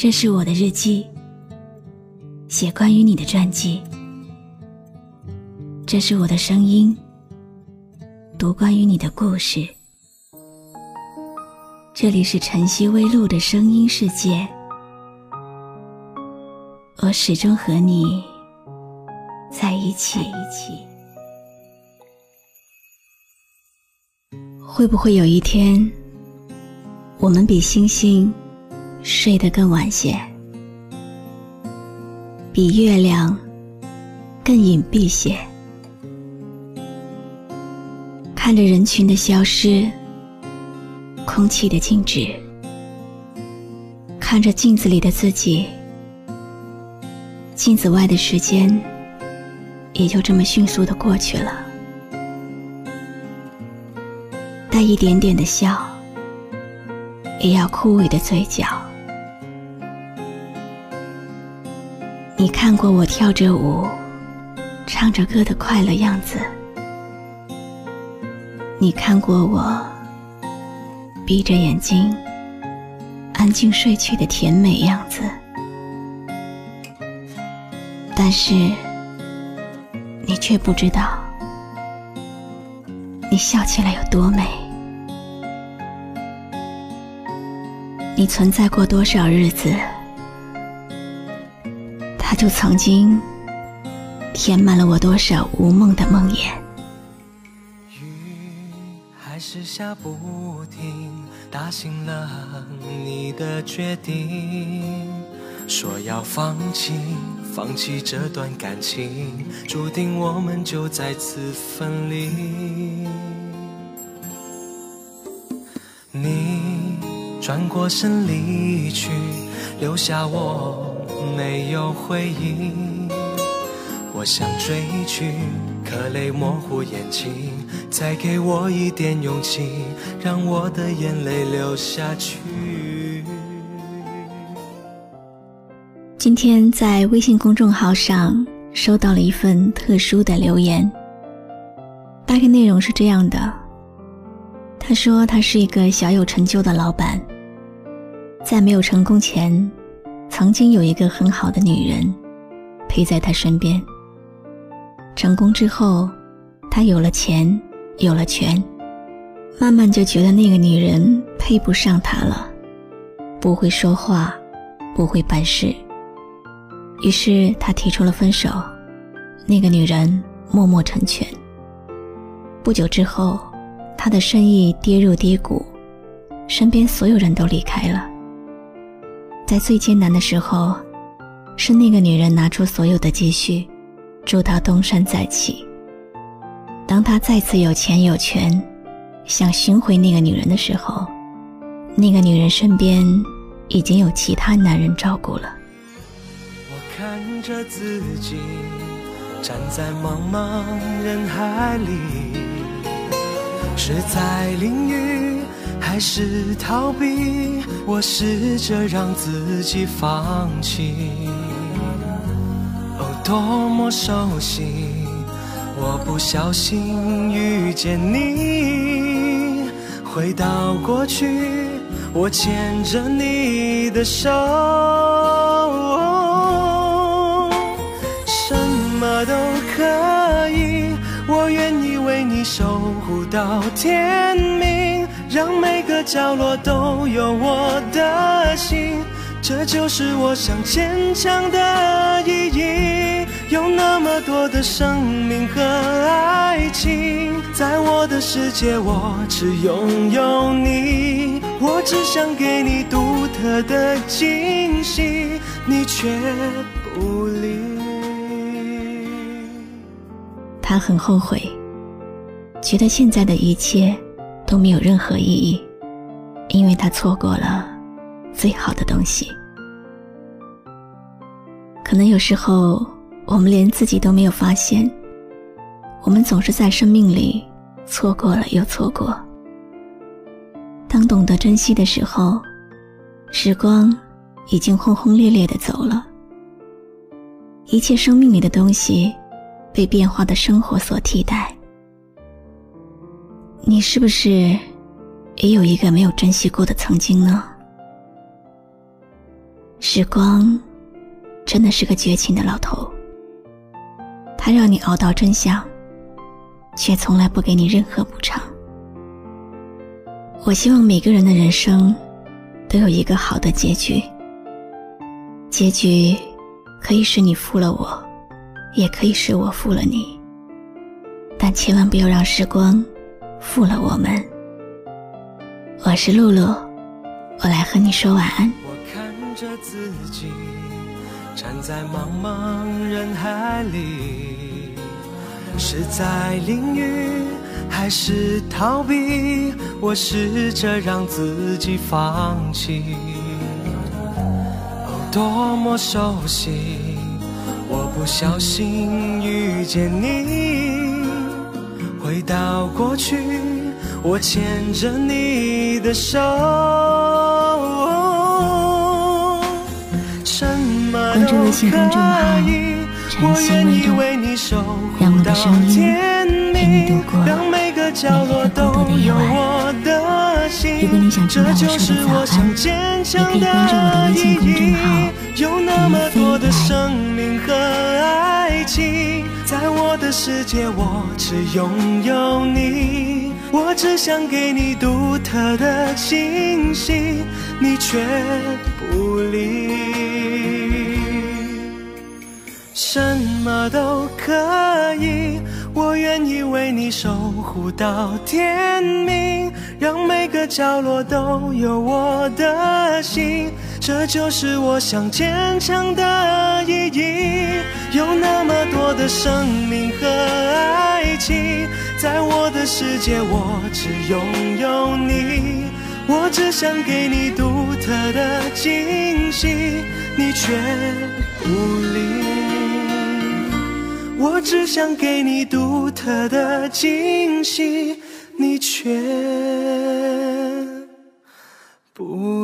这是我的日记，写关于你的传记。这是我的声音，读关于你的故事。这里是晨曦微露的声音世界，我始终和你在一起。会不会有一天，我们比星星睡得更晚些，比月亮更隐蔽些？看着人群的消失，空气的静止，看着镜子里的自己，镜子外的时间也就这么迅速的过去了。带一点点的笑，也要枯萎的嘴角。你看过我跳着舞、唱着歌的快乐样子，你看过我闭着眼睛、安静睡去的甜美样子，但是你却不知道，你笑起来有多美。你存在过多少日子，就曾经填满了我多少无梦的梦魇。雨还是下不停，打醒了你的决定，说要放弃，放弃这段感情，注定我们就再次分离。你。转过身离去，留下我没有回应。我想追去，可泪模糊眼睛。再给我一点勇气，让我的眼泪流下去。今天在微信公众号上收到了一份特殊的留言，大概内容是这样的：他说他是一个小有成就的老板。在没有成功前，曾经有一个很好的女人陪在他身边。成功之后，他有了钱，有了权，慢慢就觉得那个女人配不上他了，不会说话，不会办事。于是他提出了分手，那个女人默默成全。不久之后，他的生意跌入低谷，身边所有人都离开了。在最艰难的时候，是那个女人拿出所有的积蓄，助他东山再起。当他再次有钱有权，想寻回那个女人的时候，那个女人身边已经有其他男人照顾了。我看着自己站在茫茫人海里，是在淋雨。还是逃避，我试着让自己放弃。哦，多么熟悉！我不小心遇见你，回到过去，我牵着你的手，什么都可以，我愿意为你守护到天明。让每个角落都有我的心，这就是我想坚强的意义。有那么多的生命和爱情，在我的世界，我只拥有你。我只想给你独特的惊喜，你却不理。他很后悔，觉得现在的一切。都没有任何意义，因为他错过了最好的东西。可能有时候我们连自己都没有发现，我们总是在生命里错过了又错过。当懂得珍惜的时候，时光已经轰轰烈烈的走了，一切生命里的东西被变化的生活所替代。你是不是也有一个没有珍惜过的曾经呢？时光真的是个绝情的老头，他让你熬到真相，却从来不给你任何补偿。我希望每个人的人生都有一个好的结局，结局可以是你负了我，也可以是我负了你，但千万不要让时光负了我们。我是露露，我来和你说晚安。我看着自己站在茫茫人海里，是在淋雨还是逃避？我试着让自己放弃。哦，多么熟悉！我不小心遇见你，回到过去。我牵着你的手，什么都可以，我愿意为你守护到天明，让每角落都有我的心。这就是我想坚强的意义。有那么多的生命和爱情，在我的世界，我只拥有你。我只想给你独特的惊喜，你却不理。什么都可以，我愿意为你守护到天明，让每个角落都有我的心。这就是我想坚强的意义。有那么多的生命和爱情。在我的世界，我只拥有你。我只想给你独特的惊喜，你却不理。我只想给你独特的惊喜，你却不。